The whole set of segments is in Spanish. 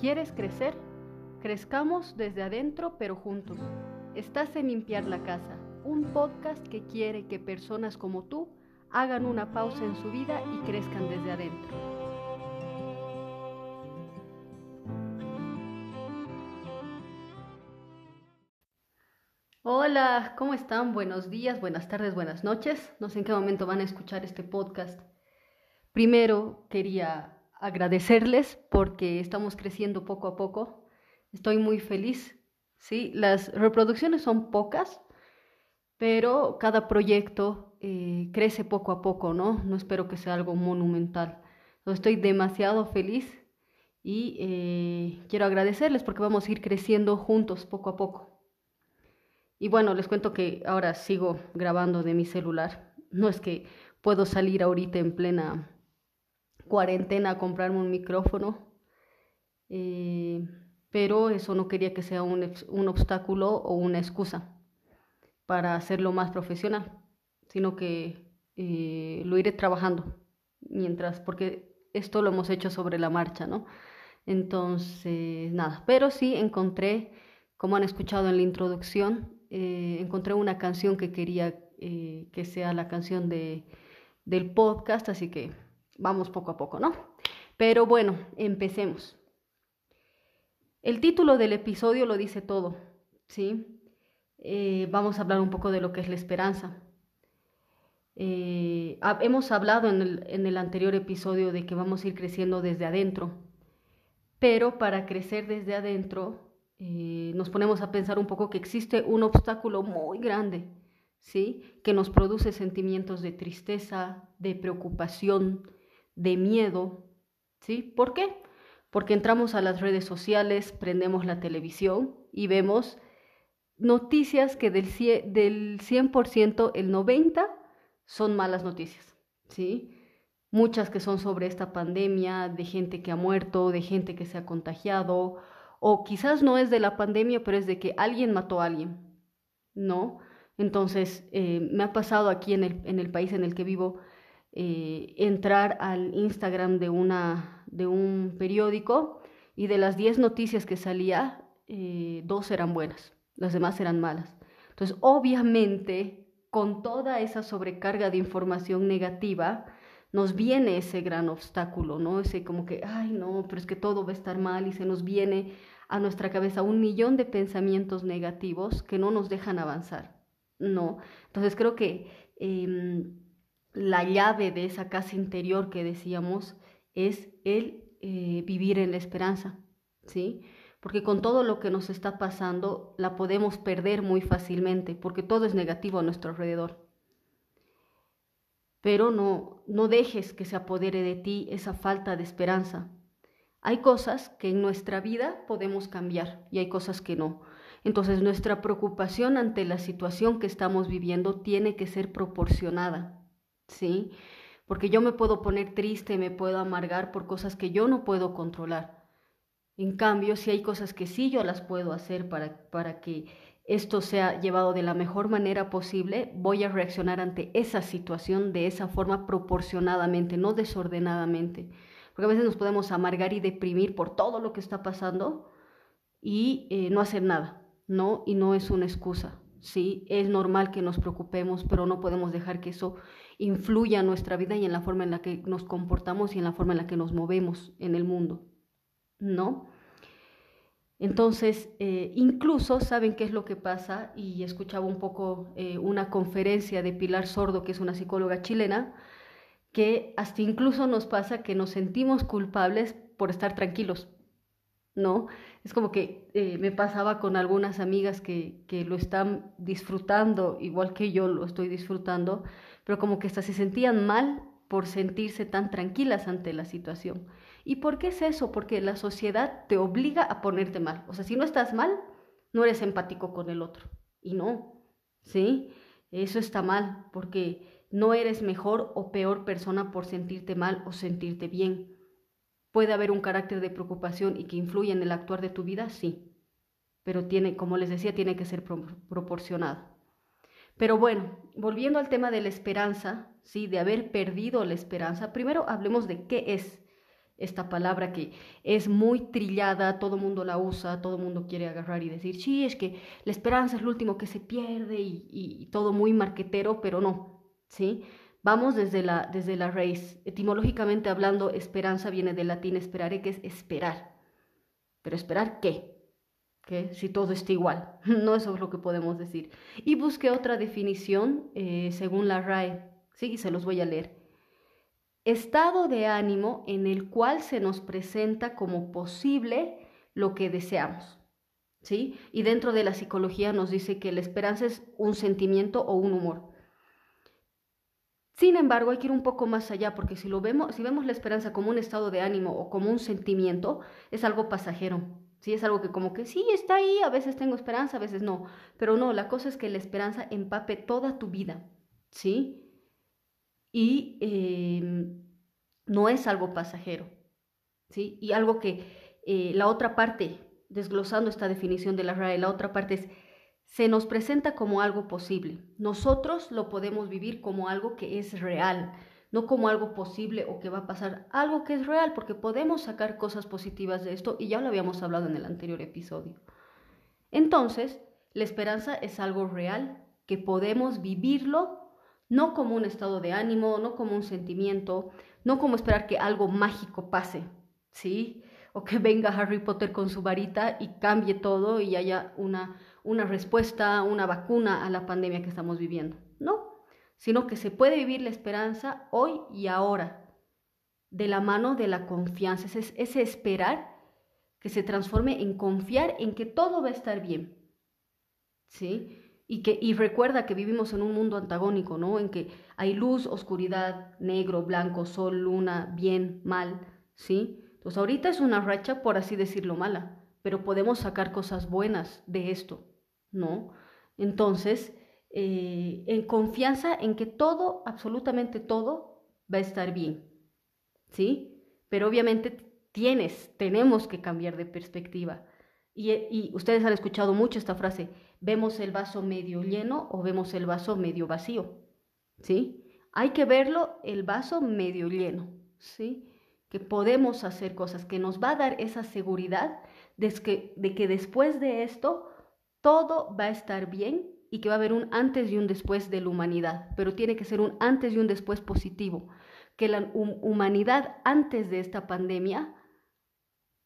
¿Quieres crecer? Crezcamos desde adentro pero juntos. Estás en Limpiar la Casa, un podcast que quiere que personas como tú hagan una pausa en su vida y crezcan desde adentro. Hola, ¿cómo están? Buenos días, buenas tardes, buenas noches. No sé en qué momento van a escuchar este podcast. Primero quería agradecerles porque estamos creciendo poco a poco. Estoy muy feliz. ¿sí? Las reproducciones son pocas, pero cada proyecto eh, crece poco a poco, ¿no? No espero que sea algo monumental. estoy demasiado feliz y eh, quiero agradecerles porque vamos a ir creciendo juntos poco a poco. Y bueno, les cuento que ahora sigo grabando de mi celular. No es que puedo salir ahorita en plena cuarentena a comprarme un micrófono, eh, pero eso no quería que sea un, un, obstáculo o una excusa para hacerlo más profesional, sino que eh, lo iré trabajando mientras, porque esto lo hemos hecho sobre la marcha, ¿no? Entonces, nada, pero sí encontré, como han escuchado en la introducción, eh, encontré una canción que quería que sea la canción de, del podcast, así que vamos poco a poco, ¿no? Pero bueno, empecemos. El título del episodio lo dice todo, ¿sí? Eh, vamos a hablar un poco de lo que es la esperanza. Eh, hemos hablado en el, anterior episodio de que vamos a ir creciendo desde adentro, pero para crecer desde adentro eh, nos ponemos a pensar un poco que existe un obstáculo muy grande, ¿sí? Que nos produce sentimientos de tristeza, de preocupación, de miedo. ¿Sí? ¿Por qué? Porque entramos a las redes sociales, prendemos la televisión y vemos noticias que del 100%, del 100 el 90% son malas noticias. ¿Sí? Muchas que son sobre esta pandemia, de gente que ha muerto, de gente que se ha contagiado, o quizás no es de la pandemia, pero es de que alguien mató a alguien, ¿no? Entonces, eh, me ha pasado aquí en el, en el país en el que vivo, eh, entrar al Instagram de, una, de un periódico y de las 10 noticias que salía, eh, dos eran buenas, las demás eran malas. Entonces, obviamente, con toda esa sobrecarga de información negativa, nos viene ese gran obstáculo, ¿no? Ese como que, ay, no, pero es que todo va a estar mal y se nos viene a nuestra cabeza un millón de pensamientos negativos que no nos dejan avanzar, ¿no? Entonces creo que em, la llave de esa casa interior que decíamos es el eh, vivir en la esperanza, ¿sí? Porque con todo lo que nos está pasando la podemos perder muy fácilmente, porque todo es negativo a nuestro alrededor. Pero no, no dejes que se apodere de ti esa falta de esperanza. Hay cosas que en nuestra vida podemos cambiar y hay cosas que no. Entonces nuestra preocupación ante la situación que estamos viviendo tiene que ser proporcionada. ¿Sí? Porque yo me puedo poner triste, me puedo amargar por cosas que yo no puedo controlar. En cambio, si hay cosas que sí yo las puedo hacer para, para que esto sea llevado de la mejor manera posible, voy a reaccionar ante esa situación de esa forma proporcionadamente, no desordenadamente. Porque a veces nos podemos amargar y deprimir por todo lo que está pasando y eh, no hacer nada, ¿no? Y no es una excusa, ¿sí? Es normal que nos preocupemos, pero no podemos dejar que eso influya en nuestra vida y en la forma en la que nos comportamos y en la forma en la que nos movemos en el mundo, ¿no? Entonces, eh, incluso saben qué es lo que pasa, y escuchaba un poco eh, una conferencia de Pilar Sordo, que es una psicóloga chilena, que hasta incluso nos pasa que nos sentimos culpables por estar tranquilos, ¿no? Es como que eh, me pasaba con algunas amigas que, que lo están disfrutando, igual que yo lo estoy disfrutando, pero como que hasta se sentían mal por sentirse tan tranquilas ante la situación. ¿Y por qué es eso? Porque la sociedad te obliga a ponerte mal. O sea, si no estás mal, no eres empático con el otro. Y no, ¿sí? Eso está mal, porque no eres mejor o peor persona por sentirte mal o sentirte bien. Puede haber un carácter de preocupación y que influye en el actuar de tu vida, sí. Pero tiene, como les decía, tiene que ser proporcionado. Pero bueno, volviendo al tema de la esperanza, ¿sí? de haber perdido la esperanza, primero hablemos de qué es esta palabra que es muy trillada, todo mundo la usa, todo mundo quiere agarrar y decir, sí, es que la esperanza es lo último que se pierde y, y todo muy marquetero, pero no, ¿sí? Vamos desde la, desde la raíz. Etimológicamente hablando, esperanza viene del latín esperare, que es esperar. Pero esperar qué? que si todo está igual. No eso es lo que podemos decir. Y busqué otra definición eh, según la RAE, ¿sí? y se los voy a leer. Estado de ánimo en el cual se nos presenta como posible lo que deseamos. ¿sí? Y dentro de la psicología nos dice que la esperanza es un sentimiento o un humor. Sin embargo, hay que ir un poco más allá, porque si, lo vemos, si vemos la esperanza como un estado de ánimo o como un sentimiento, es algo pasajero. Sí, es algo que como que sí está ahí, a veces tengo esperanza, a veces no. Pero no, la cosa es que la esperanza empape toda tu vida, ¿sí? Y em, no es algo pasajero, ¿sí? Y algo que eh, la otra parte, desglosando esta definición de la RAE, la otra parte es, se nos presenta como algo posible. Nosotros lo podemos vivir como algo que es real, no como algo posible o que va a pasar, algo que es real, porque podemos sacar cosas positivas de esto y ya lo habíamos hablado en el anterior episodio. Entonces, la esperanza es algo real, que podemos vivirlo no como un estado de ánimo, no como un sentimiento, no como esperar que algo mágico pase, ¿sí? O que venga Harry Potter con su varita y cambie todo y haya una, una respuesta, una vacuna a la pandemia que estamos viviendo. No, sino que se puede vivir la esperanza hoy y ahora, de la mano de la confianza, ese, ese esperar que se transforme en confiar en que todo va a estar bien. ¿Sí? Y, que, y recuerda que vivimos en un mundo antagónico, ¿no? En que hay luz, oscuridad, negro, blanco, sol, luna, bien, mal, ¿sí? Entonces ahorita es una racha, por así decirlo, mala, pero podemos sacar cosas buenas de esto, ¿no? Entonces, eh, en confianza en que todo, absolutamente todo, va a estar bien. ¿Sí? Pero obviamente tienes, tenemos que cambiar de perspectiva. Y, y, ustedes han escuchado mucho esta frase, vemos el vaso medio lleno o vemos el vaso medio vacío. ¿Sí? Hay que verlo el vaso medio lleno. ¿Sí? Que podemos hacer cosas, que nos va a dar esa seguridad de que, de que después de esto todo va a estar bien y que va a haber un antes y un después de la humanidad, pero tiene que ser un antes y un después positivo, que la humanidad antes de esta pandemia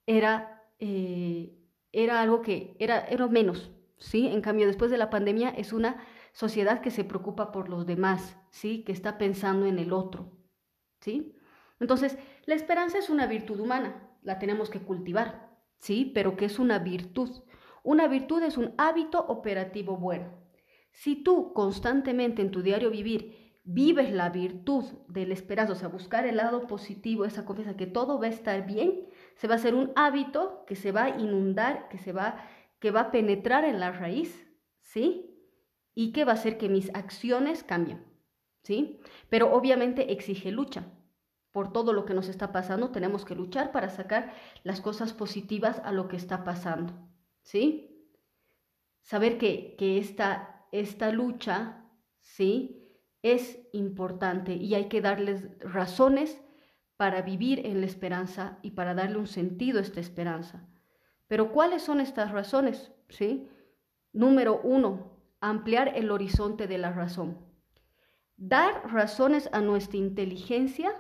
era, eh, era algo que era, era menos, ¿sí? En cambio, después de la pandemia es una sociedad que se preocupa por los demás, ¿sí? Que está pensando en el otro, ¿sí? Entonces, la esperanza es una virtud humana, la tenemos que cultivar, ¿sí? Pero que es una virtud. Una virtud es un hábito operativo bueno. Si tú constantemente en tu diario vivir vives la virtud del esperanza, o sea, buscar el lado positivo, esa confianza que todo va a estar bien, se va a hacer un hábito que se va a inundar, que se va, que va a penetrar en la raíz, ¿sí? Y que va a hacer que mis acciones cambien, ¿sí? Pero obviamente exige lucha. Por todo lo que nos está pasando, tenemos que luchar para sacar las cosas positivas a lo que está pasando, ¿sí? Saber que, que esta esta lucha, ¿sí? Es importante y hay que darles razones para vivir en la esperanza y para darle un sentido a esta esperanza. Pero ¿cuáles son estas razones? ¿Sí? Número uno, ampliar el horizonte de la razón. Dar razones a nuestra inteligencia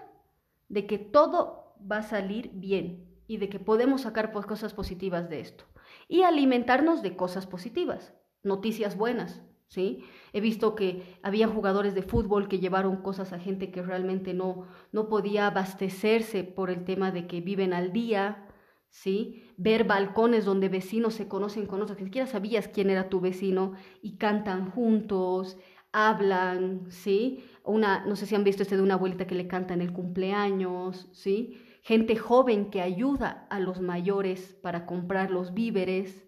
de que todo va a salir bien y de que podemos sacar cosas positivas de esto. Y alimentarnos de cosas positivas, noticias buenas, ¿sí? He visto que había jugadores de fútbol que llevaron cosas a gente que realmente no, no podía abastecerse por el tema de que viven al día, ¿sí? Ver balcones donde vecinos se conocen con otros, que siquiera sabías quién era tu vecino y cantan juntos, hablan, ¿sí? Una, no sé si han visto este de una abuelita que le canta en el cumpleaños, ¿sí? Gente joven que ayuda a los mayores para comprar los víveres,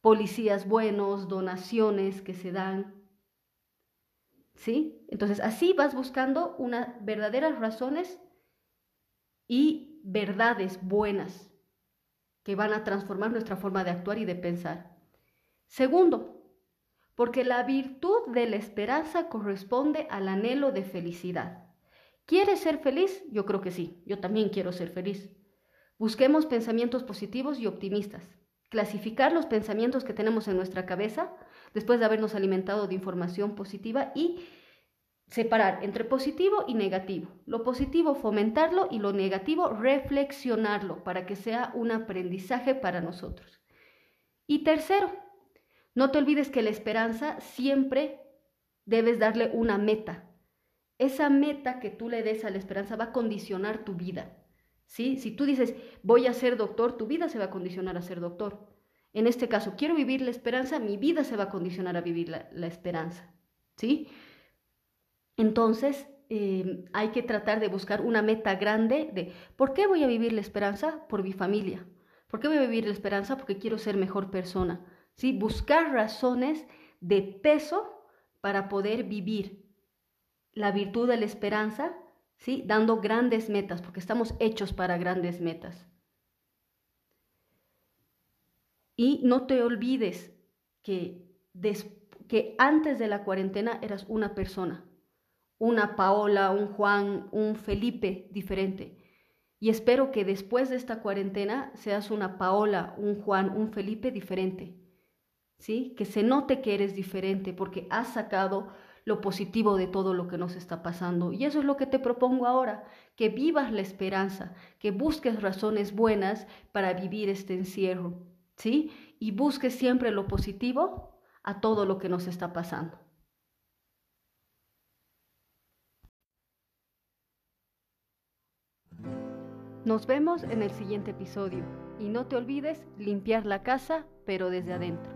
policías buenos, donaciones que se dan. ¿Sí? Entonces así vas buscando unas verdaderas razones y verdades buenas que van a transformar nuestra forma de actuar y de pensar. Segundo, porque la virtud de la esperanza corresponde al anhelo de felicidad. ¿Quieres ser feliz? Yo creo que sí, yo también quiero ser feliz. Busquemos pensamientos positivos y optimistas. Clasificar los pensamientos que tenemos en nuestra cabeza después de habernos alimentado de información positiva y separar entre positivo y negativo. Lo positivo fomentarlo y lo negativo reflexionarlo para que sea un aprendizaje para nosotros. Y tercero, no te olvides que la esperanza siempre debes darle una meta. Esa meta que tú le des a la esperanza va a condicionar tu vida. ¿sí? Si tú dices, voy a ser doctor, tu vida se va a condicionar a ser doctor. En este caso, quiero vivir la esperanza, mi vida se va a condicionar a vivir la, esperanza. ¿sí? Entonces, eh, hay que tratar de buscar una meta grande de, ¿por qué voy a vivir la esperanza? Por mi familia. ¿Por qué voy a vivir la esperanza? Porque quiero ser mejor persona. ¿sí? Buscar razones de peso para poder vivir la virtud de la esperanza, ¿sí? dando grandes metas, porque estamos hechos para grandes metas. Y no te olvides que, antes de la cuarentena eras una persona una Paola, un Juan, un Felipe diferente. Y espero que después de esta cuarentena seas una Paola, un Juan, un Felipe diferente. ¿Sí? Que se note que eres diferente porque has sacado lo positivo de todo lo que nos está pasando. Y eso es lo que te propongo ahora, que vivas la esperanza, que busques razones buenas para vivir este encierro, ¿sí? Y busques siempre lo positivo a todo lo que nos está pasando. Nos vemos en el siguiente episodio y no te olvides limpiar la casa, pero desde adentro.